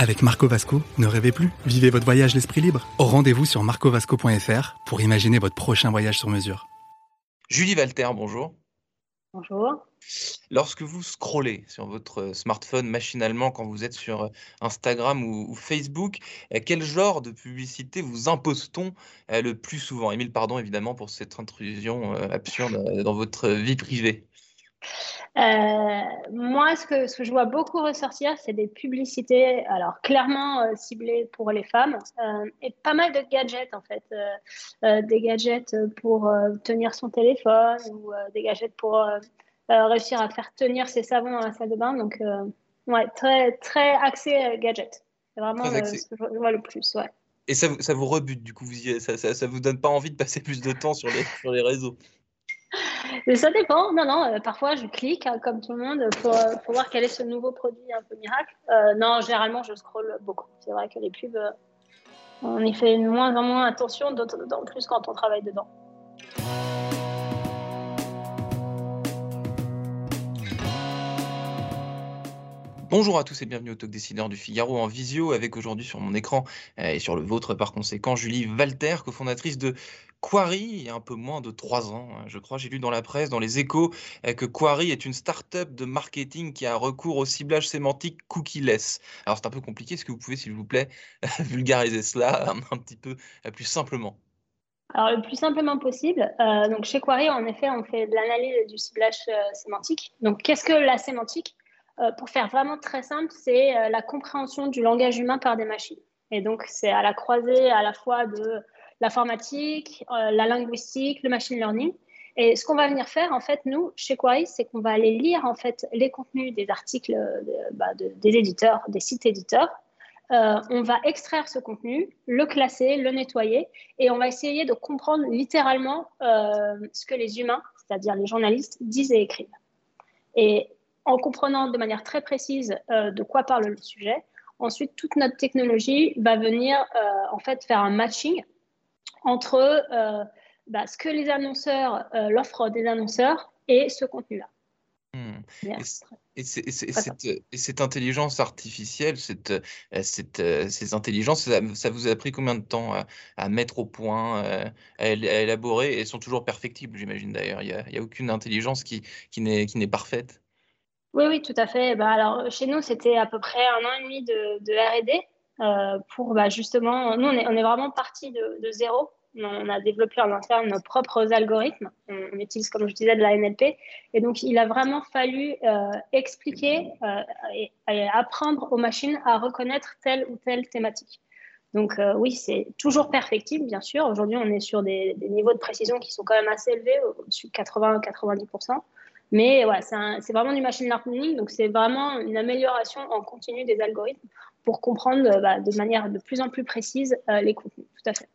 Avec Marco Vasco, ne rêvez plus, vivez votre voyage l'esprit libre. Au rendez-vous sur marcovasco.fr pour imaginer votre prochain voyage sur mesure. Julie Walter, bonjour. Bonjour. Lorsque vous scrollez sur votre smartphone machinalement quand vous êtes sur Instagram ou, ou Facebook, euh, quel genre de publicité vous impose-t-on euh, le plus souvent? Émile, pardon évidemment pour cette intrusion euh, absurde euh, dans votre vie privée. Euh, moi, ce que, ce que je vois beaucoup ressortir, c'est des publicités, alors clairement euh, ciblées pour les femmes, euh, et pas mal de gadgets en fait. Des gadgets pour tenir son téléphone ou des gadgets pour réussir à faire tenir ses savons dans la salle de bain. Donc, ouais, très, très axé gadget. C'est vraiment le- ce que je vois le plus, ouais. Et ça, vous- ça vous rebute du coup, vous y- ça, ça, ça vous donne pas envie de passer plus de temps sur les, sur les réseaux? Mais ça dépend. Non, non, euh, parfois je clique, hein, comme tout le monde, pour, euh, pour voir quel est ce nouveau produit un peu miracle. Euh, non, généralement, je scrolle beaucoup. C'est vrai que les pubs, on y fait de moins en moins attention, d'autant plus quand on travaille dedans. Bonjour à tous et bienvenue au Talk Décideur du Figaro en visio avec aujourd'hui sur mon écran et sur le vôtre par conséquent Julie Walter, cofondatrice de Quarry il y a un peu moins de trois ans. hein, Je crois, j'ai lu dans la presse, dans les échos, euh, que Quarry est une start-up de marketing qui a recours au ciblage sémantique cookie-less. Alors c'est un peu compliqué, est-ce que vous pouvez s'il vous plaît vulgariser cela un, petit peu euh, plus simplement? Alors, le plus simplement possible, euh, donc chez Quarry, en effet, on fait de l'analyse du ciblage sémantique. Donc, qu'est-ce que la sémantique? Pour faire vraiment très simple, c'est la compréhension du langage humain par des machines. Et donc, c'est à la croisée à la fois de l'informatique, euh, la linguistique, le machine learning. Et ce qu'on va venir faire, en fait, nous, chez Quarry, c'est qu'on va aller lire, en fait, les contenus des articles bah, de- des éditeurs, des sites éditeurs. Euh, on va extraire ce contenu, le classer, le nettoyer, et on va essayer de comprendre littéralement euh, ce que les humains, c'est-à-dire les journalistes, disent et écrivent. Et en comprenant de manière très précise de quoi parle le sujet, ensuite toute notre technologie va venir en fait faire un matching entre euh, bah, ce que les annonceurs, euh, l'offre des annonceurs et ce contenu-là. Et c- cette, et cette intelligence artificielle, cette, euh, cette, euh, ces intelligences, ça, ça vous a pris combien de temps à, à mettre au point, à, à élaborer? Elles sont toujours perfectibles, j'imagine d'ailleurs. Il n'y a, aucune intelligence qui, qui n'est, parfaite. Oui, oui, tout à fait. Bah, alors, chez nous, c'était à peu près un an et demi de, de R&D pour bah, justement, nous, on est, vraiment parti de, zéro. On a développé en interne nos propres algorithmes. On, utilise, comme je disais, de la NLP. Et donc, il a vraiment fallu euh, expliquer euh, et, apprendre aux machines à reconnaître telle ou telle thématique. Donc, euh, oui, c'est toujours perfectible, bien sûr. Aujourd'hui, on est sur des, niveaux de précision qui sont quand même assez élevés, au-dessus de 80-90%. Mais ouais, c'est vraiment du machine learning, donc c'est vraiment une amélioration en continu des algorithmes pour comprendre euh, bah, de manière de plus en plus précise euh, les contenus. Tout à fait.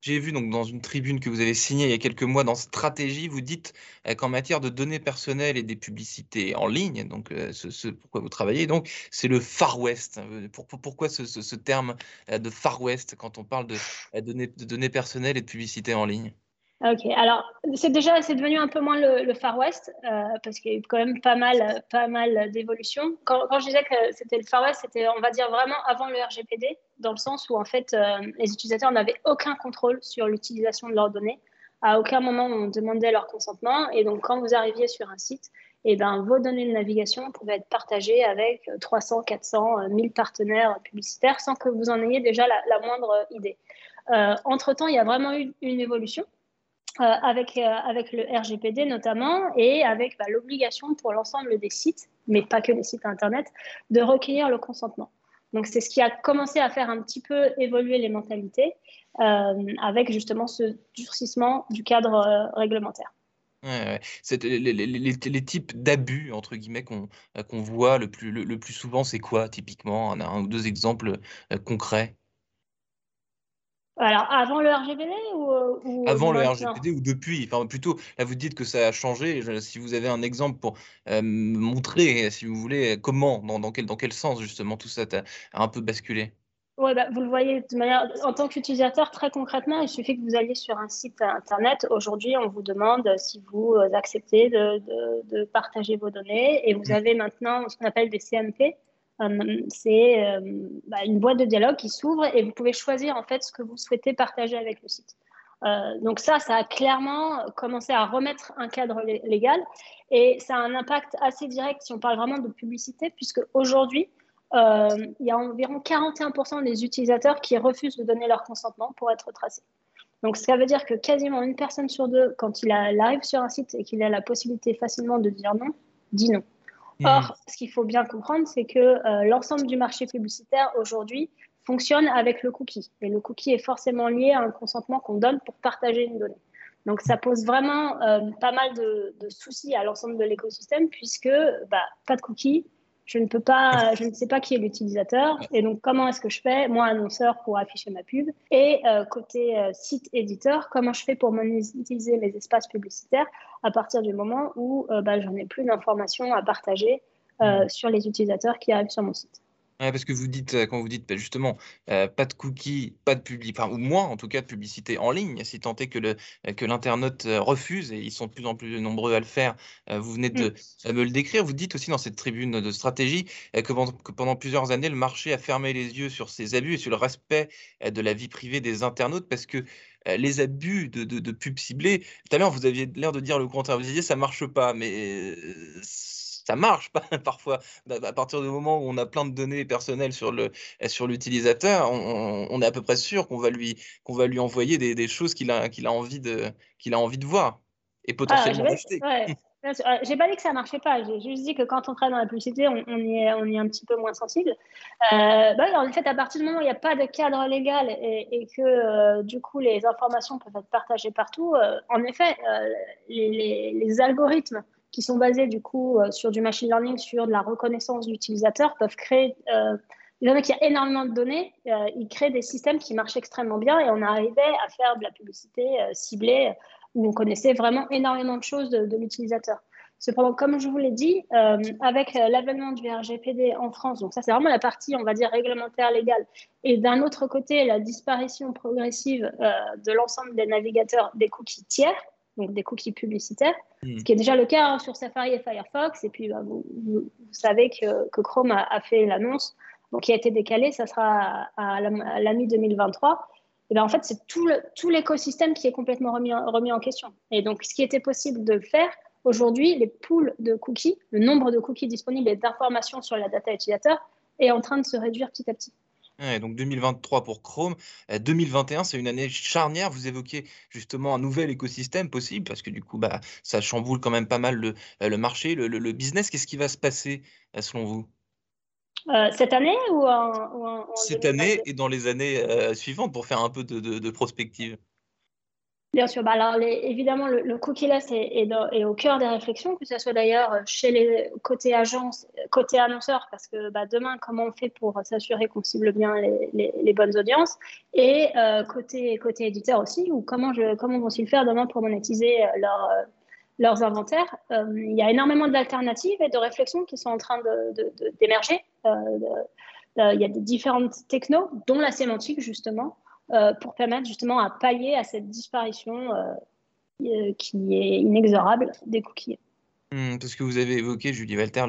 J'ai vu donc dans une tribune que vous avez signée il y a quelques mois dans Stratégie, vous dites euh, qu'en matière de données personnelles et des publicités en ligne, donc ce, pourquoi vous travaillez, donc c'est le Far West. Pour- pour- pourquoi ce, terme de Far West quand on parle de, données, de données personnelles et de publicité en ligne? Ok, alors c'est déjà c'est devenu un peu moins le, Far West euh, parce qu'il y a eu quand même pas mal pas mal d'évolutions. Quand, quand je disais que c'était le Far West, c'était on va dire vraiment avant le RGPD, dans le sens où en fait euh, les utilisateurs n'avaient aucun contrôle sur l'utilisation de leurs données. À aucun moment on demandait leur consentement et donc quand vous arriviez sur un site, et ben vos données de navigation pouvaient être partagées avec 300, 400, 1000 partenaires publicitaires sans que vous en ayez déjà la, la moindre idée. Euh, entre temps, il y a vraiment eu une évolution. Euh, avec, euh, avec le RGPD notamment et avec bah, l'obligation pour l'ensemble des sites, mais pas que les sites Internet, de recueillir le consentement. Donc c'est ce qui a commencé à faire un petit peu évoluer les mentalités euh, avec justement ce durcissement du cadre réglementaire. Les, types d'abus, entre guillemets, qu'on voit le plus, souvent, c'est quoi typiquement? On a un ou deux exemples concrets? Alors, avant le RGPD ou, Avant le RGPD ou depuis Enfin, plutôt, là, vous dites que ça a changé. Si vous avez un exemple pour montrer, si vous voulez, comment, dans, dans, quel, dans quel sens, justement, tout ça a un peu basculé? Oui, bah, vous le voyez de manière, en tant qu'utilisateur, très concrètement, il suffit que vous alliez sur un site internet. Aujourd'hui, on vous demande si vous acceptez de, de, partager vos données et vous mmh. avez maintenant ce qu'on appelle des CMP. C'est euh, bah, une boîte de dialogue qui s'ouvre et vous pouvez choisir en fait ce que vous souhaitez partager avec le site. Euh, donc ça, ça a clairement commencé à remettre un cadre légal et ça a un impact assez direct si on parle vraiment de publicité, puisque aujourd'hui, euh, il y a environ 41% des utilisateurs qui refusent de donner leur consentement pour être tracés. Donc, ça veut dire que quasiment une personne sur deux, quand il arrive sur un site et qu'il a la possibilité facilement de dire non, dit non. Mmh. Or, ce qu'il faut bien comprendre, c'est que euh, l'ensemble du marché publicitaire aujourd'hui fonctionne avec le cookie. Et le cookie est forcément lié à un consentement qu'on donne pour partager une donnée. Donc, ça pose vraiment euh, pas mal de, de, soucis à l'ensemble de l'écosystème puisque bah, pas de cookie, je ne peux pas, je ne sais pas qui est l'utilisateur. Et donc, comment est-ce que je fais, moi, annonceur, pour afficher ma pub Et euh, côté euh, site éditeur, comment je fais pour monétiser mes espaces publicitaires à partir du moment où euh, bah, j'en ai plus d'informations à partager sur les utilisateurs qui arrivent sur mon site parce que vous dites, euh, quand vous dites bah, justement, euh, pas de cookies, pas de publicité, enfin, ou moins en tout cas de publicité en ligne, si tant est que le euh, que l'internaute refuse, et ils sont de plus en plus nombreux à le faire, vous venez de mmh. me le décrire. Vous dites aussi dans cette tribune de stratégie que pendant, plusieurs années, le marché a fermé les yeux sur ces abus et sur le respect de la vie privée des internautes parce que les abus de, de, de pub ciblée, tout à l'heure vous aviez l'air de dire le contraire, vous disiez ça marche pas, mais ça marche pas parfois. À partir du moment où on a plein de données personnelles sur le sur l'utilisateur, on, est à peu près sûr qu'on va lui qu'on va lui envoyer des, des choses qu'il a qu'il a envie de qu'il a envie de voir et ah, potentiellement acheter. J'ai pas dit que ça marchait pas. J'ai juste dit que quand on travaille dans la publicité, on, y, est, on est un petit peu moins sensible. Euh, bah, en fait, à partir du moment où il n'y a pas de cadre légal et, que euh, du coup les informations peuvent être partagées partout, euh, en effet, les, les, algorithmes qui sont basés du coup euh, sur du machine learning, sur de la reconnaissance d'utilisateurs, peuvent créer. Euh, il y en a qui a énormément de données, euh, ils créent des systèmes qui marchent extrêmement bien et on arrivait à faire de la publicité ciblée où on connaissait vraiment énormément de choses de, l'utilisateur. Cependant, comme je vous l'ai dit, avec l'avènement du RGPD en France, donc ça c'est vraiment la partie, on va dire, réglementaire légale, et d'un autre côté, la disparition progressive de l'ensemble des navigateurs des cookies tiers, donc des cookies publicitaires, hmm. ce qui est déjà le cas hein, sur Safari et Firefox. Et puis, bah, vous, savez que, Chrome a, fait l'annonce, donc qui a été décalé, ça sera à, la, mi-2023. Et ben, en fait, c'est tout, l'écosystème qui est complètement remis en, remis en question. Et donc, ce qui était possible de faire, aujourd'hui, les pools de cookies, le nombre de cookies disponibles et d'informations sur la data utilisateur est en train de se réduire petit à petit donc 2023 pour Chrome. 2021, c'est une année charnière. Vous évoquez justement un nouvel écosystème possible parce que du coup, bah, ça chamboule quand même pas mal le, le marché, le, business. Qu'est-ce qui va se passer selon vous? Euh, cette année ou en, Cette année et dans les années euh, suivantes pour faire un peu de, de prospective Bien sûr, bah alors évidemment, le, cookie-less est, est, au cœur des réflexions, que ce soit d'ailleurs chez les côté agence, côté annonceur, parce que bah, demain, comment on fait pour s'assurer qu'on cible bien les, bonnes audiences, et euh, côté, côté éditeur aussi, ou comment, comment vont-ils faire demain pour monétiser euh, leur, euh, leurs inventaires. il y a énormément d'alternatives et de réflexions qui sont en train d'émerger. il y a des différentes technos, dont la sémantique justement, euh, pour permettre justement à pallier à cette disparition euh, euh, qui est inexorable des cookies. Mmh, parce que vous avez évoqué, Julie Walter,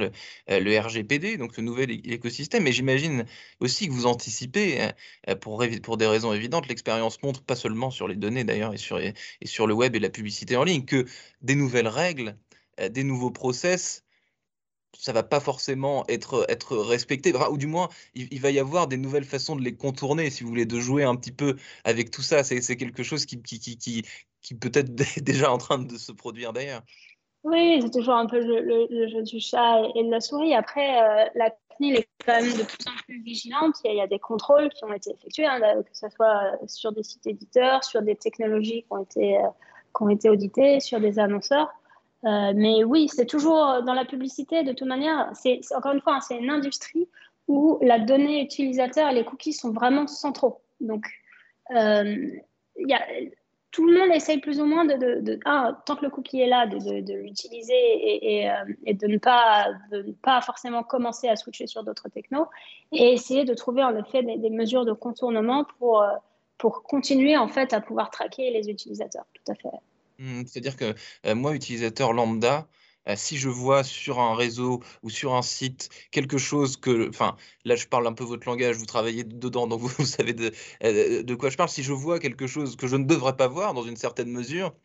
le, RGPD, donc le nouvel écosystème, mais j'imagine aussi que vous anticipez, pour, pour des raisons évidentes, l'expérience montre, pas seulement sur les données d'ailleurs, et sur, et sur le web et la publicité en ligne, que des nouvelles règles, des nouveaux process ça va pas forcément être, être respecté, ou du moins, il, va y avoir des nouvelles façons de les contourner, si vous voulez, de jouer un petit peu avec tout ça. C'est quelque chose qui, qui, qui, qui, qui peut-être déjà en train de se produire d'ailleurs. Oui, c'est toujours un peu le, jeu du chat et de la souris. Après, euh, la CNIL est quand même de plus en plus vigilante. Il y a, des contrôles qui ont été effectués, hein, que ce soit sur des sites éditeurs, sur des technologies qui ont été, euh, qui ont été auditées, sur des annonceurs. Euh, mais oui, c'est toujours dans la publicité, de toute manière, c'est encore une fois, hein, c'est une industrie où la donnée utilisateur et les cookies sont vraiment centraux. Donc, a, tout le monde essaye plus ou moins de, ah, tant que le cookie est là, de, l'utiliser et, et, de, ne pas, de ne pas forcément commencer à switcher sur d'autres technos et essayer de trouver en effet des, mesures de contournement pour, pour continuer en fait à pouvoir traquer les utilisateurs. Tout à fait. Mmh, c'est-à-dire que moi, utilisateur lambda, si je vois sur un réseau ou sur un site quelque chose que, enfin, là je parle un peu votre langage, vous travaillez dedans, donc vous, savez de, de, quoi je parle. Si je vois quelque chose que je ne devrais pas voir dans une certaine mesure,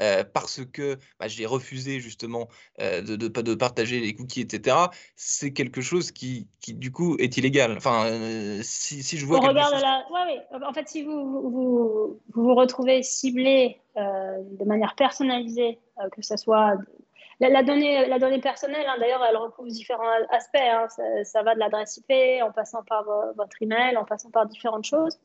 euh, parce que bah, j'ai refusé justement euh, de, de, partager les cookies, etc., c'est quelque chose qui, qui, du coup, est illégal. Enfin, euh, si, si, je vois. quelque chose... ouais, ouais. En fait, si vous vous, vous, vous retrouvez ciblé de manière personnalisée, que ce soit. La, donnée, la donnée personnelle, hein, d'ailleurs, elle recouvre différents aspects. Hein. Ça, va de l'adresse IP en passant par votre email, en passant par différentes choses.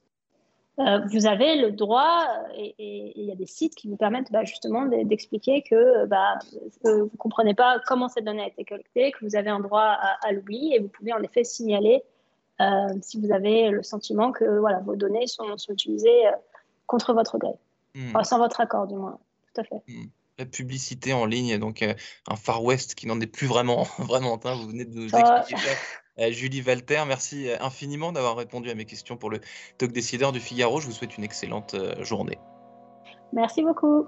Euh, vous avez le droit, euh, et il y a des sites qui vous permettent bah, justement d'expliquer que bah, euh, vous ne comprenez pas comment cette donnée a été collectée, que vous avez un droit à, l'oubli, et vous pouvez en effet signaler si vous avez le sentiment que voilà, vos données sont, sont utilisées contre votre gré, hmm. sans votre accord du moins. Tout à fait. Hmm. La publicité en ligne, donc un Far West qui n'en est plus vraiment, vraiment. vous venez de nous expliquer ça. Euh, Julie Walter, merci euh, infiniment d'avoir répondu à mes questions pour le Talk Décideur du Figaro. Je vous souhaite une excellente euh, journée. Merci beaucoup.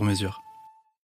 sur mesure.